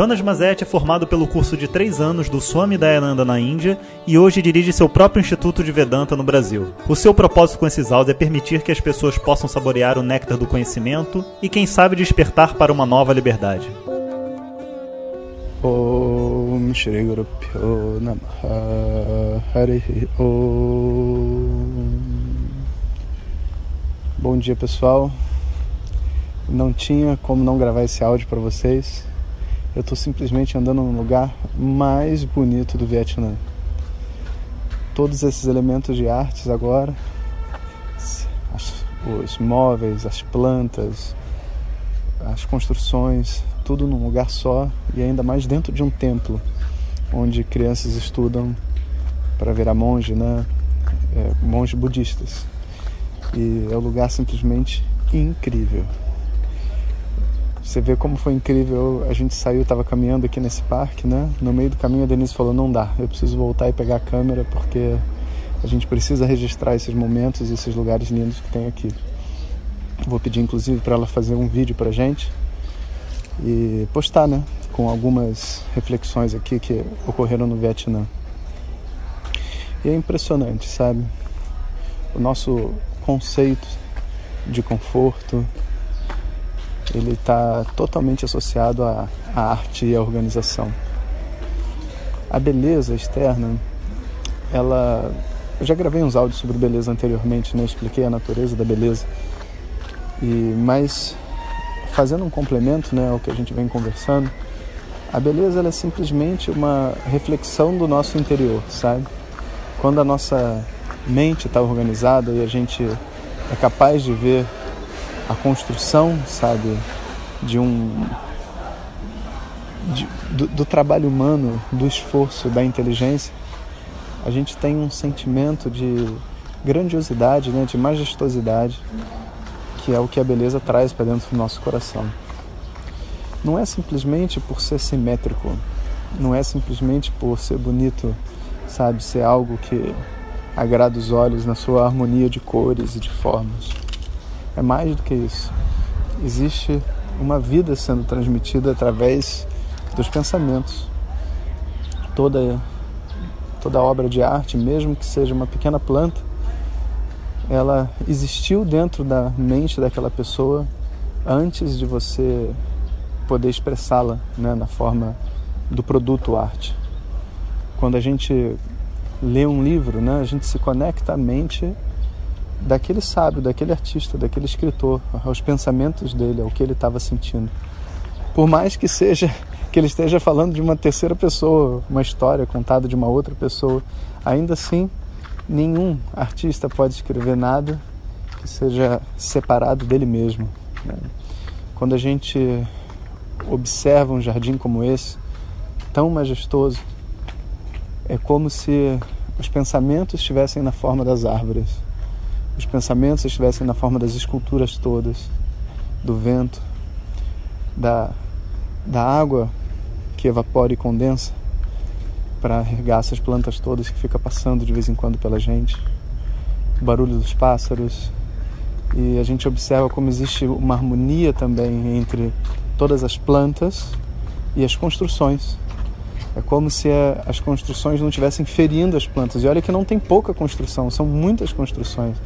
Jonas Mazet é formado pelo curso de três anos do Swami Dayananda na Índia e hoje dirige seu próprio Instituto de Vedanta no Brasil. O seu propósito com esses áudios é permitir que as pessoas possam saborear o néctar do conhecimento e, quem sabe, despertar para uma nova liberdade. Om Shri Guru Pyo Namaha Harihi Om Bom dia pessoal, não tinha como não gravar esse áudio para vocês. Eu estou simplesmente andando no lugar mais bonito do Vietnã. Todos esses elementos de artes agora, as, os móveis, as plantas, as construções, tudo num lugar só e ainda mais dentro de um templo, onde crianças estudam para virar monge, né? É, monges budistas. E é um lugar simplesmente incrível. Você vê como foi incrível. A gente saiu, estava caminhando aqui nesse parque, né? No meio do caminho a Denise falou: "Não dá, eu preciso voltar e pegar a câmera porque a gente precisa registrar esses momentos e esses lugares lindos que tem aqui". Vou pedir inclusive para ela fazer um vídeo pra gente e postar, né, com algumas reflexões aqui que ocorreram no Vietnã. E é impressionante, sabe? O nosso conceito de conforto, ele está totalmente associado à, à arte e à organização. A beleza externa, ela. Eu já gravei uns áudios sobre beleza anteriormente, né? expliquei a natureza da beleza. E mas fazendo um complemento, né, ao que a gente vem conversando, a beleza é simplesmente uma reflexão do nosso interior, sabe? Quando a nossa mente está organizada e a gente é capaz de ver a construção, sabe, de um de, do, do, trabalho humano, do esforço, da inteligência, a gente tem um sentimento de grandiosidade, né, de majestosidade, que é o que a beleza traz para dentro do nosso coração. Não é simplesmente por ser simétrico, não é simplesmente por ser bonito, sabe, ser algo que agrada os olhos na sua harmonia de cores e de formas é mais do que isso. Existe uma vida sendo transmitida através dos pensamentos. Toda toda obra de arte, mesmo que seja uma pequena planta, ela existiu dentro da mente daquela pessoa antes de você poder expressá-la né, na forma do produto arte. Quando a gente lê um livro, né, a gente se conecta à mente daquele sábio, daquele artista, daquele escritor, aos pensamentos dele, ao que ele estava sentindo. Por mais que seja que ele esteja falando de uma terceira pessoa, uma história contada de uma outra pessoa, ainda assim, nenhum artista pode escrever nada que seja separado dele mesmo. Né? Quando a gente observa um jardim como esse, tão majestoso, é como se os pensamentos estivessem na forma das árvores os pensamentos estivessem na forma das esculturas todas, do vento, da, da água que evapora e condensa para regar essas plantas todas que fica passando de vez em quando pela gente, o barulho dos pássaros e a gente observa como existe uma harmonia também entre todas as plantas e as construções. É como se as construções não estivessem ferindo as plantas. E olha que não tem pouca construção, são muitas construções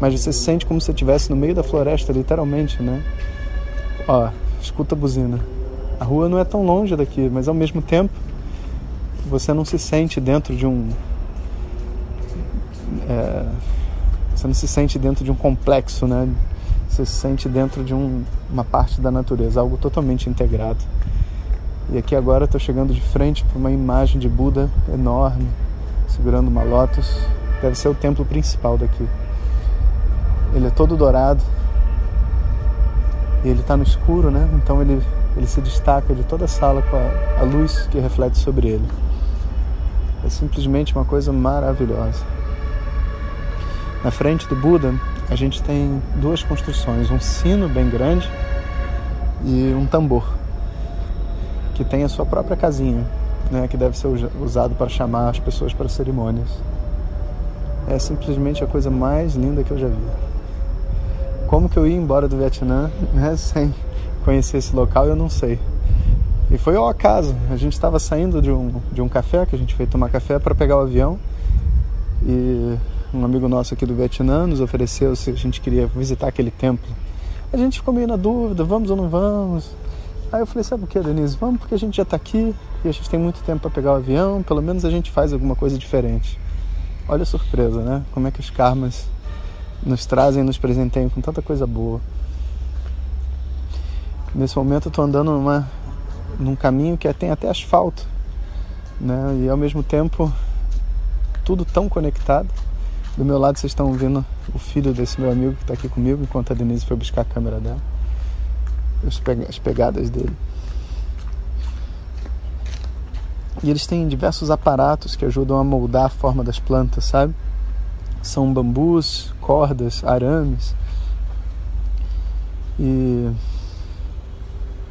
mas você se sente como se estivesse no meio da floresta, literalmente, né? Ó, escuta a buzina. A rua não é tão longe daqui, mas ao mesmo tempo você não se sente dentro de um. É, você não se sente dentro de um complexo, né? Você se sente dentro de um, uma parte da natureza, algo totalmente integrado. E aqui agora estou chegando de frente para uma imagem de Buda enorme, segurando uma lótus. Deve ser o templo principal daqui. Ele é todo dourado. E ele está no escuro, né? Então ele, ele se destaca de toda a sala com a, a luz que reflete sobre ele. É simplesmente uma coisa maravilhosa. Na frente do Buda, a gente tem duas construções: um sino bem grande e um tambor que tem a sua própria casinha, né, que deve ser usado para chamar as pessoas para cerimônias. É simplesmente a coisa mais linda que eu já vi. Como que eu ia embora do Vietnã né, sem conhecer esse local, eu não sei. E foi ao acaso. A gente estava saindo de um, de um café, que a gente foi tomar café para pegar o avião. E um amigo nosso aqui do Vietnã nos ofereceu se a gente queria visitar aquele templo. A gente ficou meio na dúvida, vamos ou não vamos? Aí eu falei, sabe o que, Denise? Vamos porque a gente já está aqui e a gente tem muito tempo para pegar o avião, pelo menos a gente faz alguma coisa diferente. Olha a surpresa, né? Como é que os karmas nos trazem, nos presenteiam com tanta coisa boa. Nesse momento eu estou andando numa, num caminho que tem até asfalto, né? E ao mesmo tempo tudo tão conectado. Do meu lado vocês estão vendo o filho desse meu amigo que está aqui comigo, enquanto a Denise foi buscar a câmera dela, as pegadas dele. E eles têm diversos aparatos que ajudam a moldar a forma das plantas, sabe? São bambus, cordas, arames. E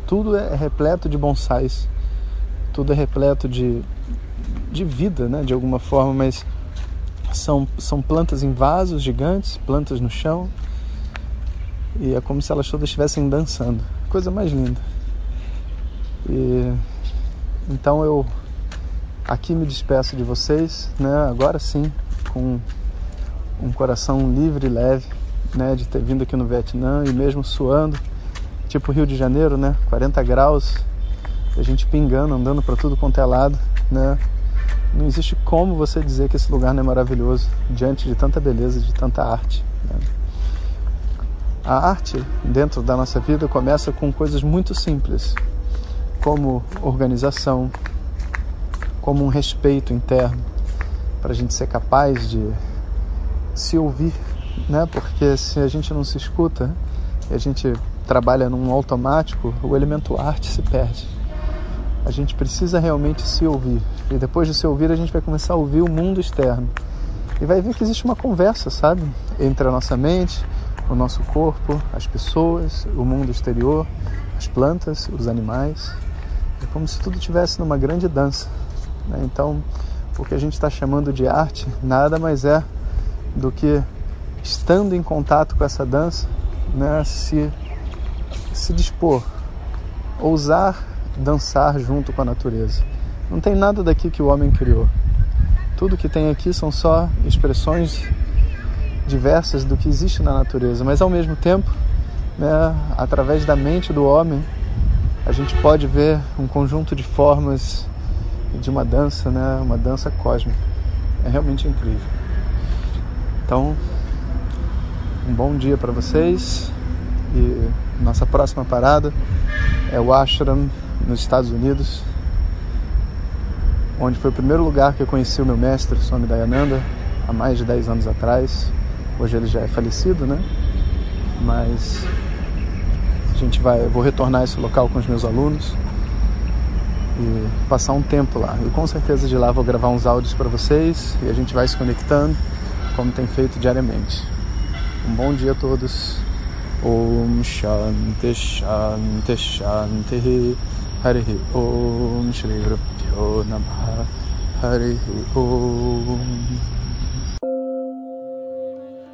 tudo é repleto de bonsais. Tudo é repleto de, de vida, né? De alguma forma, mas são, são plantas em vasos gigantes, plantas no chão. E é como se elas todas estivessem dançando. Coisa mais linda. E então eu Aqui me despeço de vocês, né? Agora sim, com um coração livre e leve, né? De ter vindo aqui no Vietnã e mesmo suando, tipo Rio de Janeiro, né? 40 graus, a gente pingando, andando para tudo quanto é lado, né? Não existe como você dizer que esse lugar não é maravilhoso diante de tanta beleza, de tanta arte. Né? A arte dentro da nossa vida começa com coisas muito simples, como organização, como um respeito interno, para a gente ser capaz de se ouvir, né? Porque se a gente não se escuta e a gente trabalha num automático, o elemento arte se perde. A gente precisa realmente se ouvir. E depois de se ouvir, a gente vai começar a ouvir o mundo externo. E vai ver que existe uma conversa, sabe? Entre a nossa mente, o nosso corpo, as pessoas, o mundo exterior, as plantas, os animais. É como se tudo estivesse numa grande dança. Né? Então, o que a gente está chamando de arte nada mais é do que estando em contato com essa dança, né, se, se dispor, ousar dançar junto com a natureza. Não tem nada daqui que o homem criou. Tudo que tem aqui são só expressões diversas do que existe na natureza, mas ao mesmo tempo, né, através da mente do homem, a gente pode ver um conjunto de formas de uma dança, né? Uma dança cósmica. É realmente incrível. Então, um bom dia para vocês e nossa próxima parada é o Ashram nos Estados Unidos, onde foi o primeiro lugar que eu conheci o meu mestre, Swami Dayananda, há mais de 10 anos atrás. Hoje ele já é falecido, né? Mas a gente vai, eu vou retornar a esse local com os meus alunos e passar um tempo lá. E com certeza de lá vou gravar uns áudios para vocês e a gente vai se conectando como tem feito diariamente. Um bom dia a todos. Om Shanti Shanti Shanti Hari Om Shri Guru Namaha Hari Om